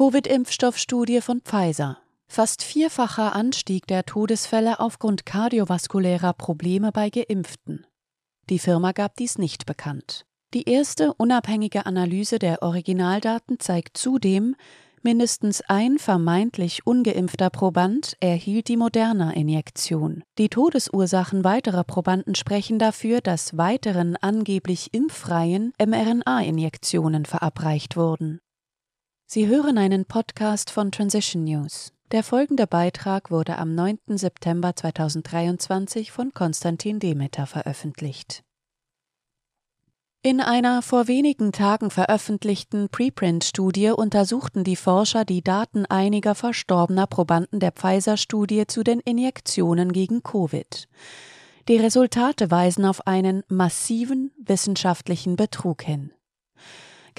Covid-Impfstoffstudie von Pfizer. Fast vierfacher Anstieg der Todesfälle aufgrund kardiovaskulärer Probleme bei Geimpften. Die Firma gab dies nicht bekannt. Die erste unabhängige Analyse der Originaldaten zeigt zudem, Mindestens ein vermeintlich ungeimpfter Proband erhielt die Moderna-Injektion. Die Todesursachen weiterer Probanden sprechen dafür, dass weiteren angeblich impffreien mRNA-Injektionen verabreicht wurden. Sie hören einen Podcast von Transition News. Der folgende Beitrag wurde am 9. September 2023 von Konstantin Demeter veröffentlicht. In einer vor wenigen Tagen veröffentlichten Preprint-Studie untersuchten die Forscher die Daten einiger verstorbener Probanden der Pfizer-Studie zu den Injektionen gegen Covid. Die Resultate weisen auf einen massiven wissenschaftlichen Betrug hin.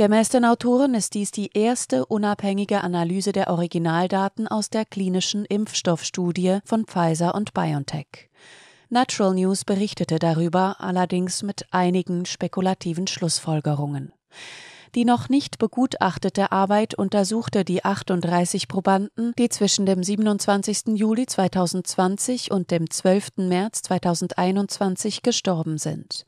Gemäß den Autoren ist dies die erste unabhängige Analyse der Originaldaten aus der klinischen Impfstoffstudie von Pfizer und BioNTech. Natural News berichtete darüber, allerdings mit einigen spekulativen Schlussfolgerungen. Die noch nicht begutachtete Arbeit untersuchte die 38 Probanden, die zwischen dem 27. Juli 2020 und dem 12. März 2021 gestorben sind.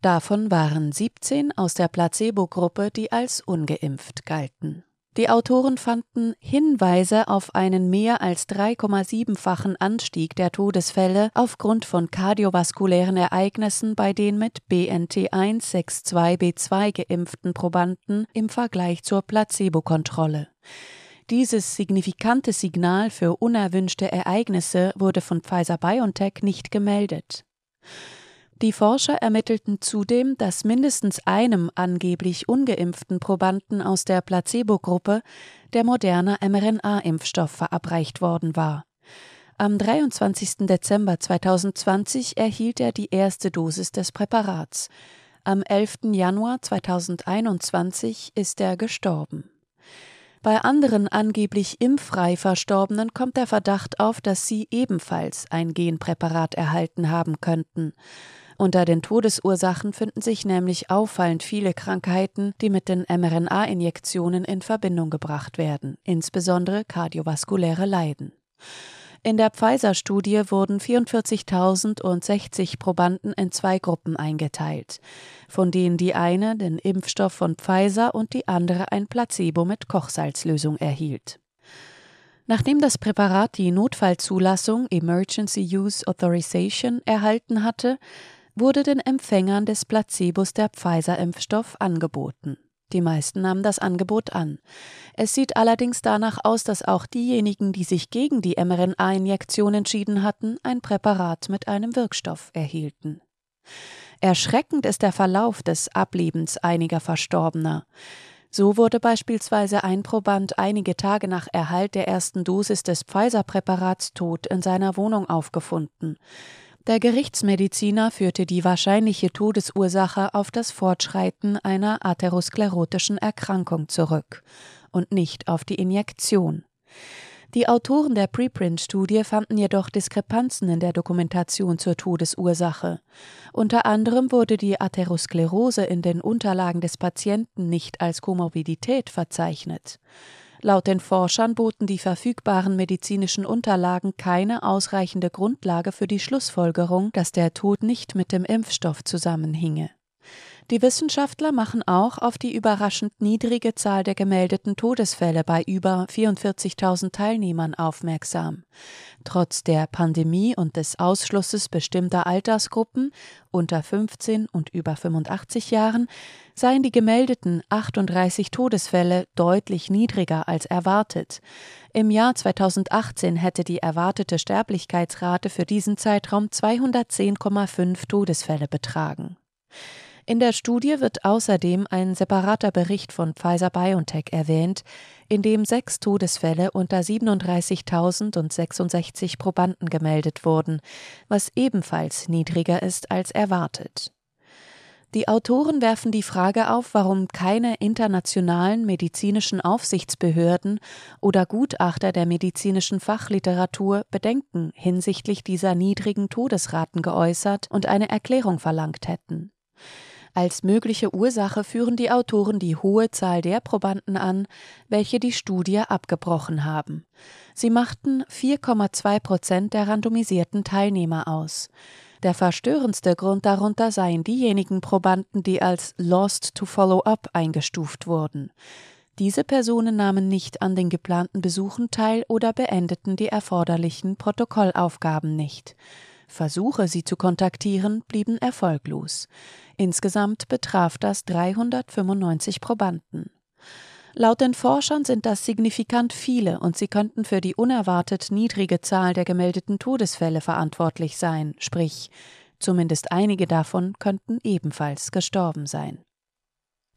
Davon waren 17 aus der Placebo-Gruppe, die als ungeimpft galten. Die Autoren fanden Hinweise auf einen mehr als 3,7-fachen Anstieg der Todesfälle aufgrund von kardiovaskulären Ereignissen bei den mit BNT162b2 geimpften Probanden im Vergleich zur Placebo-Kontrolle. Dieses signifikante Signal für unerwünschte Ereignisse wurde von Pfizer BioNTech nicht gemeldet. Die Forscher ermittelten zudem, dass mindestens einem angeblich ungeimpften Probanden aus der Placebo-Gruppe der moderne mRNA-Impfstoff verabreicht worden war. Am 23. Dezember 2020 erhielt er die erste Dosis des Präparats. Am 11. Januar 2021 ist er gestorben. Bei anderen angeblich impffrei Verstorbenen kommt der Verdacht auf, dass sie ebenfalls ein Genpräparat erhalten haben könnten. Unter den Todesursachen finden sich nämlich auffallend viele Krankheiten, die mit den mRNA-Injektionen in Verbindung gebracht werden, insbesondere kardiovaskuläre Leiden. In der Pfizer-Studie wurden 44.060 Probanden in zwei Gruppen eingeteilt, von denen die eine den Impfstoff von Pfizer und die andere ein Placebo mit Kochsalzlösung erhielt. Nachdem das Präparat die Notfallzulassung Emergency Use Authorization erhalten hatte, wurde den Empfängern des Placebos der Pfizer-Impfstoff angeboten. Die meisten nahmen das Angebot an. Es sieht allerdings danach aus, dass auch diejenigen, die sich gegen die mRNA-Injektion entschieden hatten, ein Präparat mit einem Wirkstoff erhielten. Erschreckend ist der Verlauf des Ablebens einiger Verstorbener. So wurde beispielsweise ein Proband einige Tage nach Erhalt der ersten Dosis des Pfizer-Präparats tot in seiner Wohnung aufgefunden. Der Gerichtsmediziner führte die wahrscheinliche Todesursache auf das Fortschreiten einer atherosklerotischen Erkrankung zurück und nicht auf die Injektion. Die Autoren der Preprint-Studie fanden jedoch Diskrepanzen in der Dokumentation zur Todesursache. Unter anderem wurde die Atherosklerose in den Unterlagen des Patienten nicht als Komorbidität verzeichnet. Laut den Forschern boten die verfügbaren medizinischen Unterlagen keine ausreichende Grundlage für die Schlussfolgerung, dass der Tod nicht mit dem Impfstoff zusammenhinge. Die Wissenschaftler machen auch auf die überraschend niedrige Zahl der gemeldeten Todesfälle bei über 44.000 Teilnehmern aufmerksam. Trotz der Pandemie und des Ausschlusses bestimmter Altersgruppen unter 15 und über 85 Jahren seien die gemeldeten 38 Todesfälle deutlich niedriger als erwartet. Im Jahr 2018 hätte die erwartete Sterblichkeitsrate für diesen Zeitraum 210,5 Todesfälle betragen. In der Studie wird außerdem ein separater Bericht von Pfizer BioNTech erwähnt, in dem sechs Todesfälle unter 37.066 Probanden gemeldet wurden, was ebenfalls niedriger ist als erwartet. Die Autoren werfen die Frage auf, warum keine internationalen medizinischen Aufsichtsbehörden oder Gutachter der medizinischen Fachliteratur Bedenken hinsichtlich dieser niedrigen Todesraten geäußert und eine Erklärung verlangt hätten. Als mögliche Ursache führen die Autoren die hohe Zahl der Probanden an, welche die Studie abgebrochen haben. Sie machten 4,2 Prozent der randomisierten Teilnehmer aus. Der verstörendste Grund darunter seien diejenigen Probanden, die als Lost to Follow Up eingestuft wurden. Diese Personen nahmen nicht an den geplanten Besuchen teil oder beendeten die erforderlichen Protokollaufgaben nicht. Versuche, sie zu kontaktieren, blieben erfolglos. Insgesamt betraf das 395 Probanden. Laut den Forschern sind das signifikant viele und sie könnten für die unerwartet niedrige Zahl der gemeldeten Todesfälle verantwortlich sein, sprich, zumindest einige davon könnten ebenfalls gestorben sein.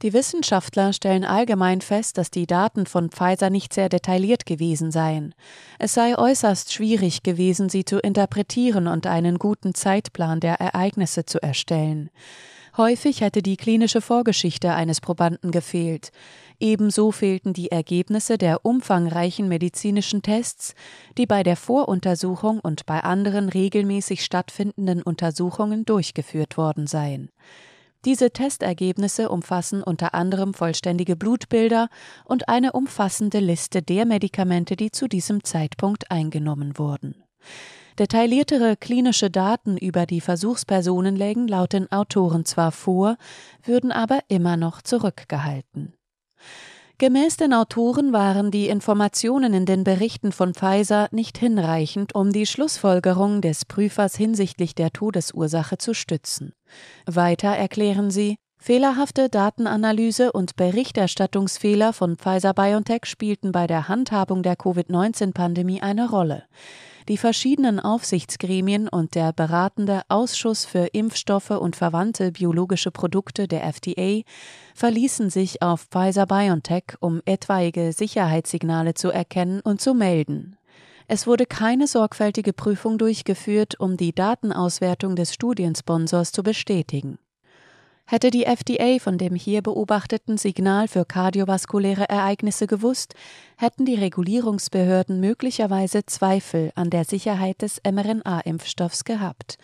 Die Wissenschaftler stellen allgemein fest, dass die Daten von Pfizer nicht sehr detailliert gewesen seien. Es sei äußerst schwierig gewesen, sie zu interpretieren und einen guten Zeitplan der Ereignisse zu erstellen. Häufig hätte die klinische Vorgeschichte eines Probanden gefehlt. Ebenso fehlten die Ergebnisse der umfangreichen medizinischen Tests, die bei der Voruntersuchung und bei anderen regelmäßig stattfindenden Untersuchungen durchgeführt worden seien. Diese Testergebnisse umfassen unter anderem vollständige Blutbilder und eine umfassende Liste der Medikamente, die zu diesem Zeitpunkt eingenommen wurden. Detailliertere klinische Daten über die Versuchspersonen lägen laut den Autoren zwar vor, würden aber immer noch zurückgehalten. Gemäß den Autoren waren die Informationen in den Berichten von Pfizer nicht hinreichend, um die Schlussfolgerung des Prüfers hinsichtlich der Todesursache zu stützen. Weiter erklären sie, Fehlerhafte Datenanalyse und Berichterstattungsfehler von Pfizer BioNTech spielten bei der Handhabung der Covid-19-Pandemie eine Rolle. Die verschiedenen Aufsichtsgremien und der beratende Ausschuss für Impfstoffe und verwandte biologische Produkte der FDA verließen sich auf Pfizer BioNTech, um etwaige Sicherheitssignale zu erkennen und zu melden. Es wurde keine sorgfältige Prüfung durchgeführt, um die Datenauswertung des Studiensponsors zu bestätigen. Hätte die FDA von dem hier beobachteten Signal für kardiovaskuläre Ereignisse gewusst, hätten die Regulierungsbehörden möglicherweise Zweifel an der Sicherheit des mRNA-Impfstoffs gehabt,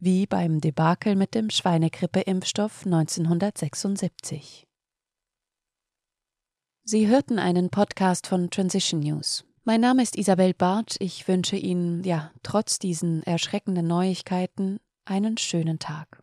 wie beim Debakel mit dem Schweinegrippe-Impfstoff 1976. Sie hörten einen Podcast von Transition News. Mein Name ist Isabel Barth. Ich wünsche Ihnen, ja, trotz diesen erschreckenden Neuigkeiten, einen schönen Tag.